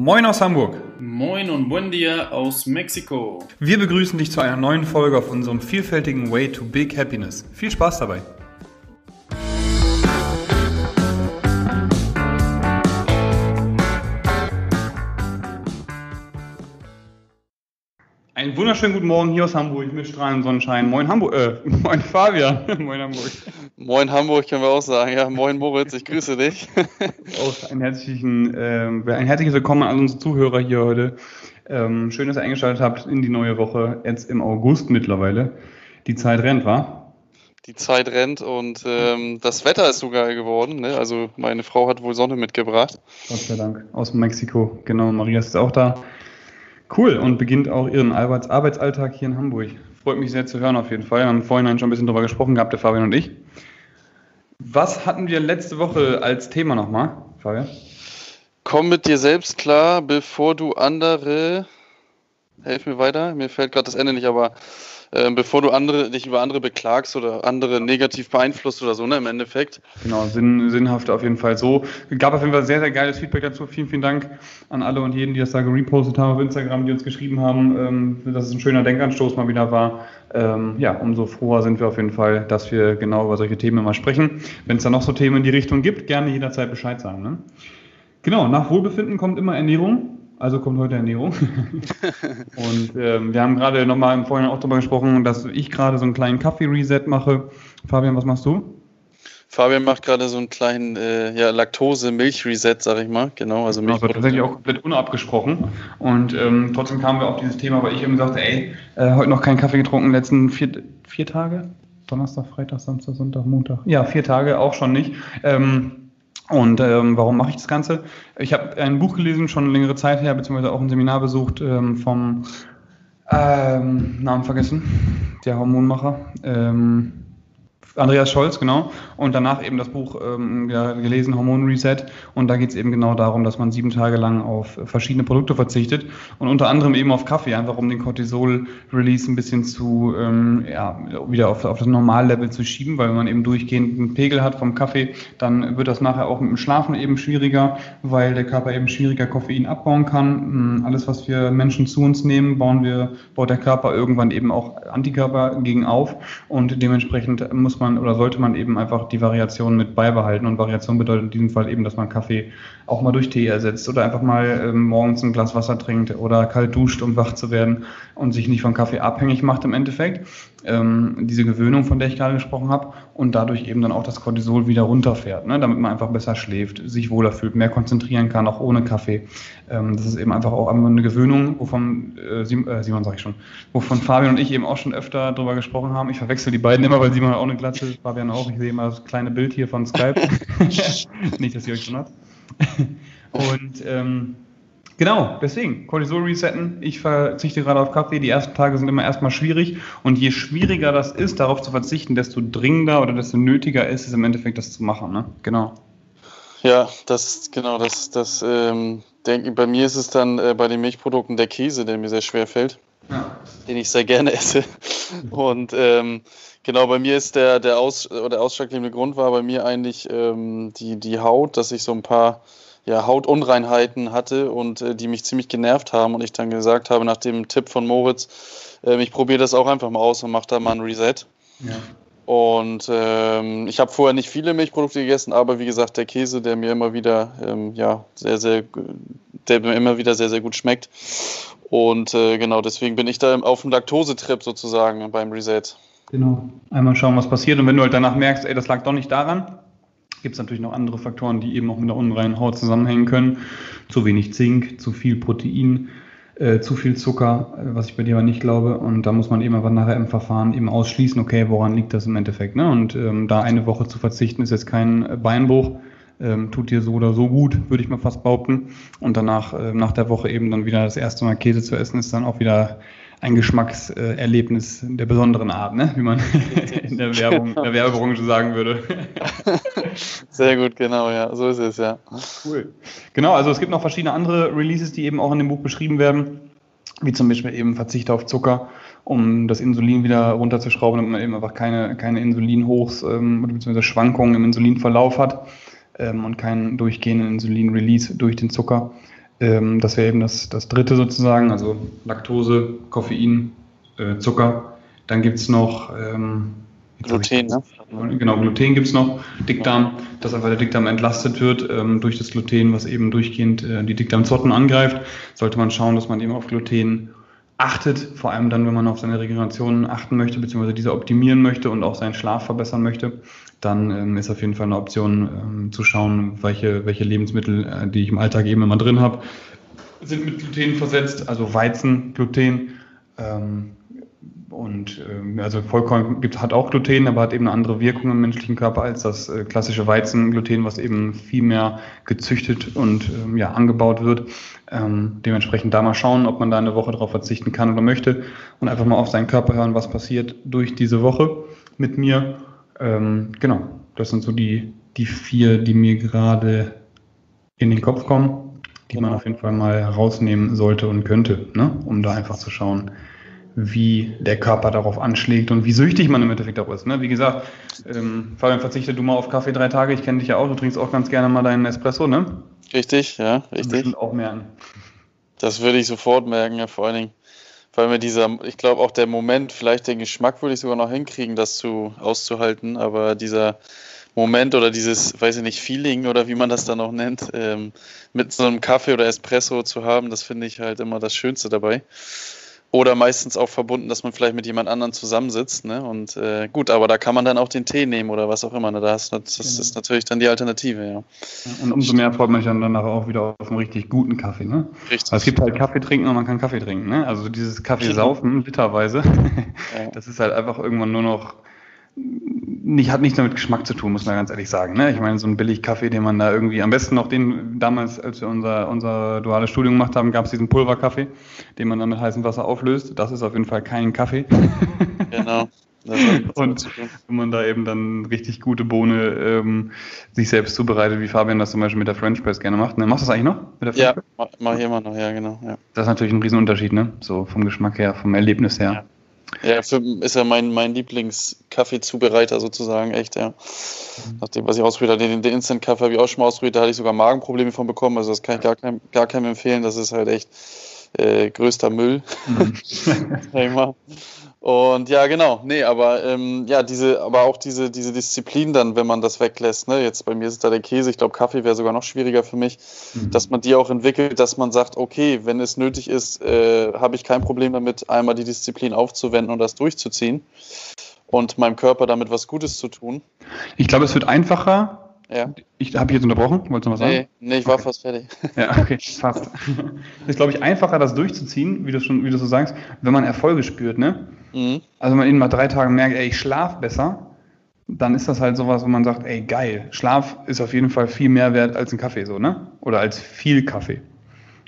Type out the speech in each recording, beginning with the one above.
Moin aus Hamburg. Moin und buen dia aus Mexiko. Wir begrüßen dich zu einer neuen Folge auf unserem vielfältigen Way to Big Happiness. Viel Spaß dabei. Einen wunderschönen guten Morgen hier aus Hamburg mit strahlendem Sonnenschein. Moin Hamburg, äh, moin Fabian. moin Hamburg. Moin Hamburg können wir auch sagen. Ja, moin Moritz, ich grüße dich. auch einen herzlichen, äh, ein herzliches Willkommen an unsere Zuhörer hier heute. Ähm, schön, dass ihr eingeschaltet habt in die neue Woche, jetzt im August mittlerweile. Die Zeit rennt, wa? Die Zeit rennt und ähm, das Wetter ist so geil geworden. Ne? Also meine Frau hat wohl Sonne mitgebracht. Gott sei Dank. Aus Mexiko, genau. Maria ist auch da. Cool und beginnt auch ihren Arbeits Arbeitsalltag hier in Hamburg. Freut mich sehr zu hören auf jeden Fall. Wir haben vorhin schon ein bisschen drüber gesprochen gehabt, der Fabian und ich. Was hatten wir letzte Woche als Thema nochmal, Fabian? Komm mit dir selbst klar, bevor du andere. Helf mir weiter, mir fällt gerade das Ende nicht, aber äh, bevor du andere, dich über andere beklagst oder andere negativ beeinflusst oder so, ne, im Endeffekt. Genau, sinn, sinnhaft auf jeden Fall so. Gab auf jeden Fall sehr, sehr geiles Feedback dazu. Vielen, vielen Dank an alle und jeden, die das da gerepostet haben auf Instagram, die uns geschrieben haben, ähm, dass es ein schöner Denkanstoß mal wieder war. Ähm, ja, umso froher sind wir auf jeden Fall, dass wir genau über solche Themen mal sprechen. Wenn es da noch so Themen in die Richtung gibt, gerne jederzeit Bescheid sagen. Ne? Genau, nach Wohlbefinden kommt immer Ernährung. Also kommt heute Ernährung. und ähm, wir haben gerade nochmal im Vorhinein auch darüber gesprochen, dass ich gerade so einen kleinen Kaffee-Reset mache. Fabian, was machst du? Fabian macht gerade so einen kleinen äh, ja, Laktose-Milch-Reset, sag ich mal. Genau, also Milch. Genau, tatsächlich auch komplett unabgesprochen. Und ähm, trotzdem kamen wir auf dieses Thema, weil ich eben sagte, ey, äh, heute noch keinen Kaffee getrunken, letzten vier, vier Tage? Donnerstag, Freitag, Samstag, Sonntag, Montag. Ja, vier Tage, auch schon nicht. Ähm, und ähm, warum mache ich das Ganze? Ich habe ein Buch gelesen, schon längere Zeit her, beziehungsweise auch ein Seminar besucht ähm, vom ähm, Namen vergessen, der Hormonmacher. Ähm, Andreas Scholz, genau. Und danach eben das Buch ähm, ja, gelesen, Hormon Reset. Und da geht es eben genau darum, dass man sieben Tage lang auf verschiedene Produkte verzichtet und unter anderem eben auf Kaffee, einfach um den Cortisol-Release ein bisschen zu, ähm, ja, wieder auf, auf das Normallevel zu schieben, weil wenn man eben durchgehend einen Pegel hat vom Kaffee, dann wird das nachher auch mit dem Schlafen eben schwieriger, weil der Körper eben schwieriger Koffein abbauen kann. Hm, alles, was wir Menschen zu uns nehmen, bauen wir, baut der Körper irgendwann eben auch Antikörper gegen auf und dementsprechend muss man man oder sollte man eben einfach die Variation mit beibehalten. Und Variation bedeutet in diesem Fall eben, dass man Kaffee auch mal durch Tee ersetzt oder einfach mal ähm, morgens ein Glas Wasser trinkt oder kalt duscht, um wach zu werden und sich nicht von Kaffee abhängig macht im Endeffekt. Ähm, diese Gewöhnung, von der ich gerade gesprochen habe, und dadurch eben dann auch das Cortisol wieder runterfährt, ne? damit man einfach besser schläft, sich wohler fühlt, mehr konzentrieren kann, auch ohne Kaffee. Ähm, das ist eben einfach auch eine Gewöhnung, wovon äh, Simon, äh, Simon sag ich schon, wovon Fabian und ich eben auch schon öfter drüber gesprochen haben. Ich verwechsel die beiden immer, weil Simon auch eine Glatze, Fabian auch. Ich sehe immer das kleine Bild hier von Skype. Nicht, dass ihr euch wundert. Und ähm, genau, deswegen, Cortisol resetten. Ich verzichte gerade auf Kaffee. Die ersten Tage sind immer erstmal schwierig. Und je schwieriger das ist, darauf zu verzichten, desto dringender oder desto nötiger ist es im Endeffekt, das zu machen. Ne? Genau. Ja, das genau, das, das ähm, denke bei mir ist es dann äh, bei den Milchprodukten der Käse, der mir sehr schwer fällt, ja. den ich sehr gerne esse. Und ähm, Genau, bei mir ist der, der, Aus, oder ausschlaggebende Grund war bei mir eigentlich ähm, die, die Haut, dass ich so ein paar ja, Hautunreinheiten hatte und äh, die mich ziemlich genervt haben und ich dann gesagt habe, nach dem Tipp von Moritz, äh, ich probiere das auch einfach mal aus und mache da mal ein Reset. Ja. Und ähm, ich habe vorher nicht viele Milchprodukte gegessen, aber wie gesagt, der Käse, der mir immer wieder ähm, ja, sehr, sehr, der mir immer wieder sehr, sehr gut schmeckt. Und äh, genau deswegen bin ich da auf dem Laktosetrip sozusagen beim Reset. Genau. Einmal schauen, was passiert. Und wenn du halt danach merkst, ey, das lag doch nicht daran, gibt es natürlich noch andere Faktoren, die eben auch mit der unreinen Haut zusammenhängen können. Zu wenig Zink, zu viel Protein, äh, zu viel Zucker, äh, was ich bei dir aber nicht glaube. Und da muss man eben einfach nachher im Verfahren eben ausschließen, okay, woran liegt das im Endeffekt. Ne? Und ähm, da eine Woche zu verzichten, ist jetzt kein Beinbruch. Ähm, tut dir so oder so gut, würde ich mal fast behaupten. Und danach, äh, nach der Woche eben dann wieder das erste Mal Käse zu essen, ist dann auch wieder ein Geschmackserlebnis der besonderen Art, ne? wie man in der Werbung, in der Werbebranche sagen würde. Sehr gut, genau, ja, so ist es, ja. Cool. Genau, also es gibt noch verschiedene andere Releases, die eben auch in dem Buch beschrieben werden, wie zum Beispiel eben Verzicht auf Zucker, um das Insulin wieder runterzuschrauben, damit man eben einfach keine, keine Insulinhochs ähm, bzw. Schwankungen im Insulinverlauf hat ähm, und keinen durchgehenden Insulin-Release durch den Zucker. Ähm, das wäre eben das, das dritte sozusagen, also Laktose, Koffein, äh, Zucker. Dann gibt es noch ähm, Gluten, ne? Genau, Gluten gibt es noch, Dickdarm, dass einfach der Dickdarm entlastet wird ähm, durch das Gluten, was eben durchgehend äh, die Dickdarmzotten angreift. Sollte man schauen, dass man eben auf Gluten achtet, vor allem dann, wenn man auf seine Regeneration achten möchte, beziehungsweise diese optimieren möchte und auch seinen Schlaf verbessern möchte, dann ähm, ist auf jeden Fall eine Option ähm, zu schauen, welche, welche Lebensmittel, äh, die ich im Alltag eben immer drin habe, sind mit Gluten versetzt, also Weizen, Gluten. Ähm, und äh, also Vollkorn gibt, hat auch Gluten, aber hat eben eine andere Wirkung im menschlichen Körper als das äh, klassische Weizengluten, was eben viel mehr gezüchtet und ähm, ja, angebaut wird. Ähm, dementsprechend da mal schauen, ob man da eine Woche darauf verzichten kann oder möchte und einfach mal auf seinen Körper hören, was passiert durch diese Woche mit mir. Ähm, genau, das sind so die, die vier, die mir gerade in den Kopf kommen, die man auf jeden Fall mal herausnehmen sollte und könnte, ne? um da einfach zu schauen, wie der Körper darauf anschlägt und wie süchtig man im Endeffekt auch ist. Ne? Wie gesagt, ähm, Fabian, verzichte du mal auf Kaffee drei Tage. Ich kenne dich ja auch, du trinkst auch ganz gerne mal deinen Espresso, ne? Richtig, ja, richtig. Und auch merken. Das würde ich sofort merken, ja, vor allen Dingen, weil mir dieser, ich glaube auch der Moment, vielleicht den Geschmack würde ich sogar noch hinkriegen, das zu auszuhalten, aber dieser Moment oder dieses, weiß ich nicht, Feeling oder wie man das dann auch nennt, ähm, mit so einem Kaffee oder Espresso zu haben, das finde ich halt immer das Schönste dabei. Oder meistens auch verbunden, dass man vielleicht mit jemand anderem zusammensitzt. Ne? Und äh, gut, aber da kann man dann auch den Tee nehmen oder was auch immer. Ne? Das, das genau. ist natürlich dann die Alternative, ja. Und umso mehr freut man sich dann danach auch wieder auf einen richtig guten Kaffee. Ne? Richtig. Also es gibt halt Kaffee trinken und man kann Kaffee trinken. Ne? Also dieses Kaffee saufen, literweise, ja. das ist halt einfach irgendwann nur noch nicht, hat nichts damit Geschmack zu tun, muss man ganz ehrlich sagen. Ne? Ich meine, so ein billig Kaffee, den man da irgendwie, am besten noch den, damals, als wir unser, unser duales Studium gemacht haben, gab es diesen Pulverkaffee, den man dann mit heißem Wasser auflöst. Das ist auf jeden Fall kein Kaffee. Genau. Und wenn man da eben dann richtig gute Bohne ähm, sich selbst zubereitet, wie Fabian das zum Beispiel mit der French Press gerne macht. Ne? Machst du das eigentlich noch? Mit der French ja, Press? mach ich immer noch, ja, genau. Ja. Das ist natürlich ein Riesenunterschied, ne? So vom Geschmack her, vom Erlebnis her. Ja. Ja, für, ist ja mein, mein Lieblings-Kaffeezubereiter sozusagen, echt, ja. Mhm. Nachdem, was ich ausprobiert habe, den, den Instant-Kaffee habe ich auch schon mal ausprobiert, da hatte ich sogar Magenprobleme von bekommen, also das kann ich gar, kein, gar keinem empfehlen, das ist halt echt äh, größter Müll. Mhm. Und ja, genau, nee, aber ähm, ja, diese, aber auch diese, diese Disziplin dann, wenn man das weglässt, ne, jetzt bei mir ist da der Käse, ich glaube, Kaffee wäre sogar noch schwieriger für mich, mhm. dass man die auch entwickelt, dass man sagt, okay, wenn es nötig ist, äh, habe ich kein Problem damit, einmal die Disziplin aufzuwenden und das durchzuziehen und meinem Körper damit was Gutes zu tun. Ich glaube, es wird einfacher, ja. Ich habe jetzt unterbrochen, wolltest du noch was sagen? Nee, nee ich war okay. fast fertig. Ja, okay, fast. ist, glaube ich, einfacher, das durchzuziehen, wie du schon, wie du so sagst, wenn man Erfolge spürt, ne? Mhm. Also wenn man eben mal drei Tage merkt, ey, ich schlafe besser, dann ist das halt sowas, wo man sagt, ey, geil, Schlaf ist auf jeden Fall viel mehr wert als ein Kaffee, so, ne? Oder als viel Kaffee.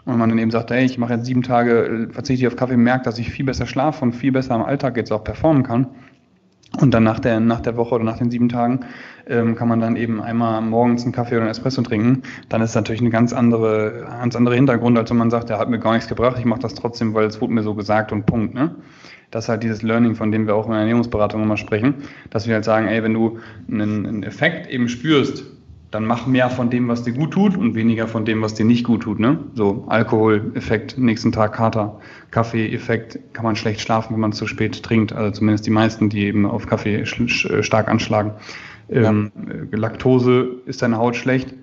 Und man dann eben sagt, ey, ich mache jetzt sieben Tage, verzichte auf Kaffee, merke, dass ich viel besser schlafe und viel besser im Alltag jetzt auch performen kann. Und dann nach der, nach der Woche oder nach den sieben Tagen ähm, kann man dann eben einmal morgens einen Kaffee oder einen Espresso trinken. Dann ist natürlich eine ganz andere, ganz andere Hintergrund, als wenn man sagt, der hat mir gar nichts gebracht, ich mache das trotzdem, weil es wurde mir so gesagt und Punkt. Ne? Das ist halt dieses Learning, von dem wir auch in der Ernährungsberatung immer sprechen, dass wir halt sagen, ey, wenn du einen, einen Effekt eben spürst, dann mach mehr von dem, was dir gut tut und weniger von dem, was dir nicht gut tut. Ne? So Alkohol-Effekt, nächsten Tag Kater, Kaffee-Effekt, kann man schlecht schlafen, wenn man zu spät trinkt. Also zumindest die meisten, die eben auf Kaffee stark anschlagen. Ähm, ja. Laktose ist deine Haut schlecht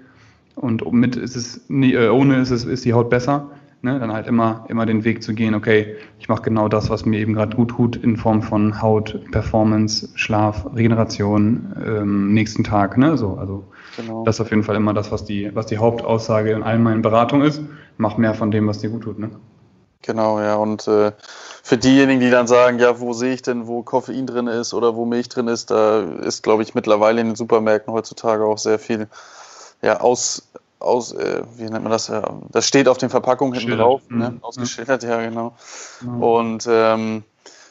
und mit ist es nie, äh, ohne ist es ist die Haut besser. Ne? Dann halt immer immer den Weg zu gehen. Okay, ich mache genau das, was mir eben gerade gut tut in Form von Haut, Performance, Schlaf, Regeneration, ähm, nächsten Tag. Ne? So also Genau. Das ist auf jeden Fall immer das, was die, was die Hauptaussage in allen meinen Beratungen ist. Mach mehr von dem, was dir gut tut. Ne? Genau, ja. Und äh, für diejenigen, die dann sagen, ja, wo sehe ich denn, wo Koffein drin ist oder wo Milch drin ist, da ist, glaube ich, mittlerweile in den Supermärkten heutzutage auch sehr viel ja, aus, aus äh, wie nennt man das? Ja, das steht auf den Verpackungen hinten drauf, ne? Mhm. ausgeschildert, ja, genau. Mhm. Und ähm,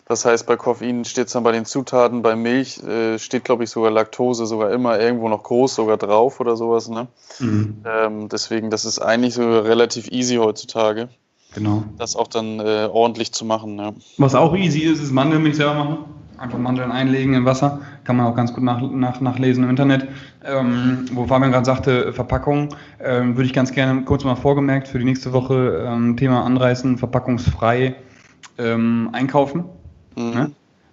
das heißt, bei Koffein steht es dann bei den Zutaten, bei Milch äh, steht, glaube ich, sogar Laktose sogar immer irgendwo noch groß sogar drauf oder sowas. Ne? Mhm. Ähm, deswegen, das ist eigentlich so relativ easy heutzutage. Genau. Das auch dann äh, ordentlich zu machen. Ja. Was auch easy ist, ist Mandelmilch selber machen. Einfach Mandeln einlegen in Wasser, kann man auch ganz gut nach, nach, nachlesen im Internet. Ähm, wo Fabian gerade sagte, Verpackung, ähm, würde ich ganz gerne kurz mal vorgemerkt für die nächste Woche ähm, Thema anreißen, verpackungsfrei ähm, einkaufen. Mhm. Ne?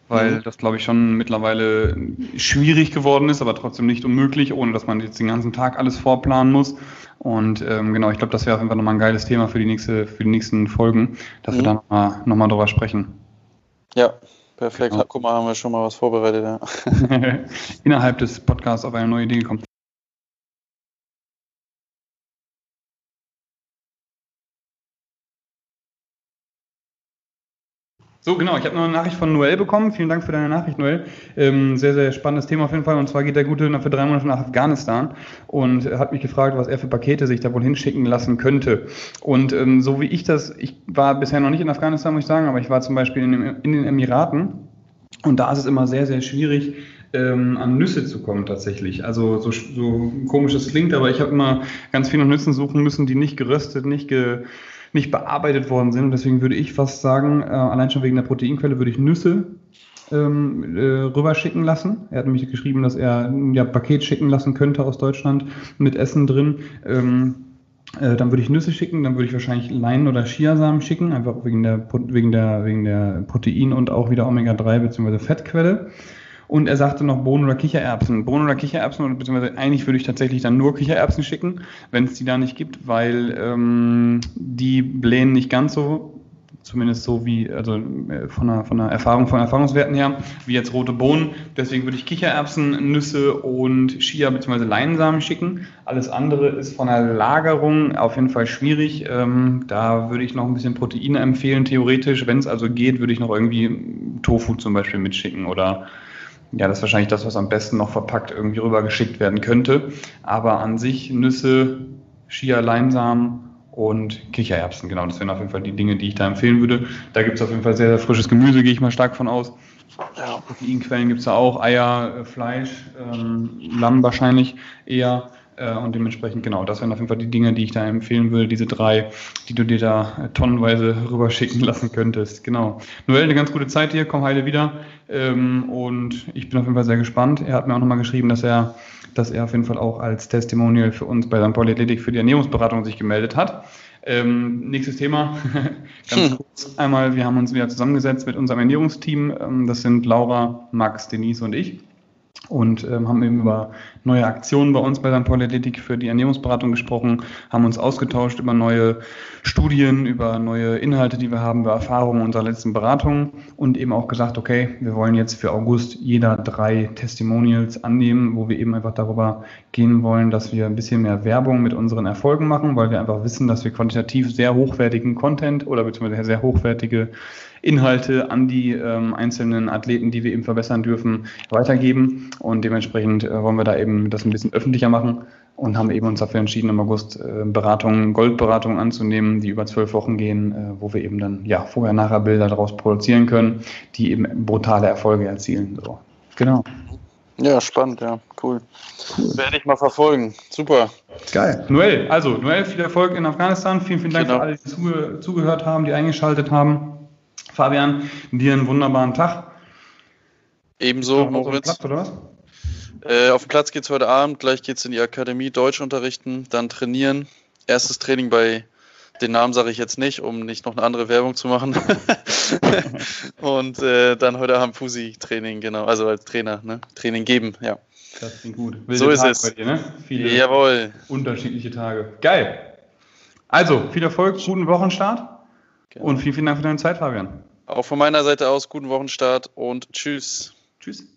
Weil mhm. das, glaube ich, schon mittlerweile schwierig geworden ist, aber trotzdem nicht unmöglich, ohne dass man jetzt den ganzen Tag alles vorplanen muss. Und ähm, genau, ich glaube, das wäre auf jeden Fall nochmal ein geiles Thema für die, nächste, für die nächsten Folgen, dass mhm. wir da nochmal noch mal drüber sprechen. Ja, perfekt. Genau. Guck mal, haben wir schon mal was vorbereitet. Ja. Innerhalb des Podcasts auf eine neue Idee gekommen. So, genau. Ich habe noch eine Nachricht von Noel bekommen. Vielen Dank für deine Nachricht, Noel. Ähm, sehr, sehr spannendes Thema auf jeden Fall. Und zwar geht der Gute für drei Monate nach Afghanistan und hat mich gefragt, was er für Pakete sich da wohl hinschicken lassen könnte. Und ähm, so wie ich das, ich war bisher noch nicht in Afghanistan, muss ich sagen, aber ich war zum Beispiel in, in den Emiraten. Und da ist es immer sehr, sehr schwierig, ähm, an Nüsse zu kommen tatsächlich. Also so, so komisch es klingt, aber ich habe immer ganz viele Nüsse suchen müssen, die nicht geröstet, nicht ge nicht bearbeitet worden sind. Und deswegen würde ich fast sagen, äh, allein schon wegen der Proteinquelle würde ich Nüsse ähm, äh, rüberschicken lassen. Er hat nämlich geschrieben, dass er ein ja, Paket schicken lassen könnte aus Deutschland mit Essen drin. Ähm, äh, dann würde ich Nüsse schicken, dann würde ich wahrscheinlich Leinen oder Chiasamen schicken, einfach wegen der, wegen der, wegen der Protein- und auch wieder Omega-3 bzw. Fettquelle. Und er sagte noch Bohnen oder Kichererbsen. Bohnen oder Kichererbsen, beziehungsweise eigentlich würde ich tatsächlich dann nur Kichererbsen schicken, wenn es die da nicht gibt, weil ähm, die blähen nicht ganz so, zumindest so wie, also äh, von der, von der Erfahrung, von Erfahrungswerten her, wie jetzt rote Bohnen. Deswegen würde ich Kichererbsen, Nüsse und Chia bzw. Leinsamen schicken. Alles andere ist von der Lagerung auf jeden Fall schwierig. Ähm, da würde ich noch ein bisschen Proteine empfehlen, theoretisch. Wenn es also geht, würde ich noch irgendwie Tofu zum Beispiel mitschicken oder ja, das ist wahrscheinlich das, was am besten noch verpackt irgendwie rübergeschickt werden könnte. Aber an sich Nüsse, Chia, Leinsamen und Kichererbsen, genau, das wären auf jeden Fall die Dinge, die ich da empfehlen würde. Da gibt es auf jeden Fall sehr, sehr frisches Gemüse, gehe ich mal stark von aus. Ja. Proteinquellen gibt es da auch, Eier, äh, Fleisch, ähm, Lamm wahrscheinlich eher. Äh, und dementsprechend, genau, das wären auf jeden Fall die Dinge, die ich da empfehlen würde, diese drei, die du dir da äh, tonnenweise rüberschicken lassen könntest. Genau. Noel, eine ganz gute Zeit hier, komm heile wieder. Ähm, und ich bin auf jeden Fall sehr gespannt. Er hat mir auch nochmal geschrieben, dass er, dass er auf jeden Fall auch als Testimonial für uns bei St. Polyathletik für die Ernährungsberatung sich gemeldet hat. Ähm, nächstes Thema, ganz hm. kurz einmal, wir haben uns wieder zusammengesetzt mit unserem Ernährungsteam. Ähm, das sind Laura, Max, Denise und ich und ähm, haben eben über neue Aktionen bei uns bei St. Paul für die Ernährungsberatung gesprochen, haben uns ausgetauscht über neue Studien, über neue Inhalte, die wir haben, über Erfahrungen unserer letzten Beratungen und eben auch gesagt, okay, wir wollen jetzt für August jeder drei Testimonials annehmen, wo wir eben einfach darüber gehen wollen, dass wir ein bisschen mehr Werbung mit unseren Erfolgen machen, weil wir einfach wissen, dass wir quantitativ sehr hochwertigen Content oder beziehungsweise sehr hochwertige Inhalte an die ähm, einzelnen Athleten, die wir eben verbessern dürfen, weitergeben. Und dementsprechend äh, wollen wir da eben das ein bisschen öffentlicher machen und haben eben uns dafür entschieden, im August äh, Beratungen, Goldberatungen anzunehmen, die über zwölf Wochen gehen, äh, wo wir eben dann ja vorher nachher Bilder daraus produzieren können, die eben brutale Erfolge erzielen. So. Genau. Ja, spannend, ja, cool. Werde ich mal verfolgen. Super. Geil. Noel, also Noel, viel Erfolg in Afghanistan. Vielen, vielen Dank genau. für alle, die zuge zugehört haben, die eingeschaltet haben. Fabian, dir einen wunderbaren Tag. Ebenso, Moritz. Platz, oder was? Äh, auf dem Platz geht es heute Abend, gleich geht es in die Akademie Deutsch unterrichten, dann trainieren. Erstes Training bei, den Namen sage ich jetzt nicht, um nicht noch eine andere Werbung zu machen. Und äh, dann heute Abend Fusi-Training, genau, also als Trainer, ne? Training geben, ja. Das klingt gut. Wilde so ist Tag es. Dir, ne? Viele Jawohl. unterschiedliche Tage. Geil. Also, viel Erfolg, guten Wochenstart. Genau. Und vielen, vielen Dank für deine Zeit, Fabian. Auch von meiner Seite aus guten Wochenstart und tschüss. Tschüss.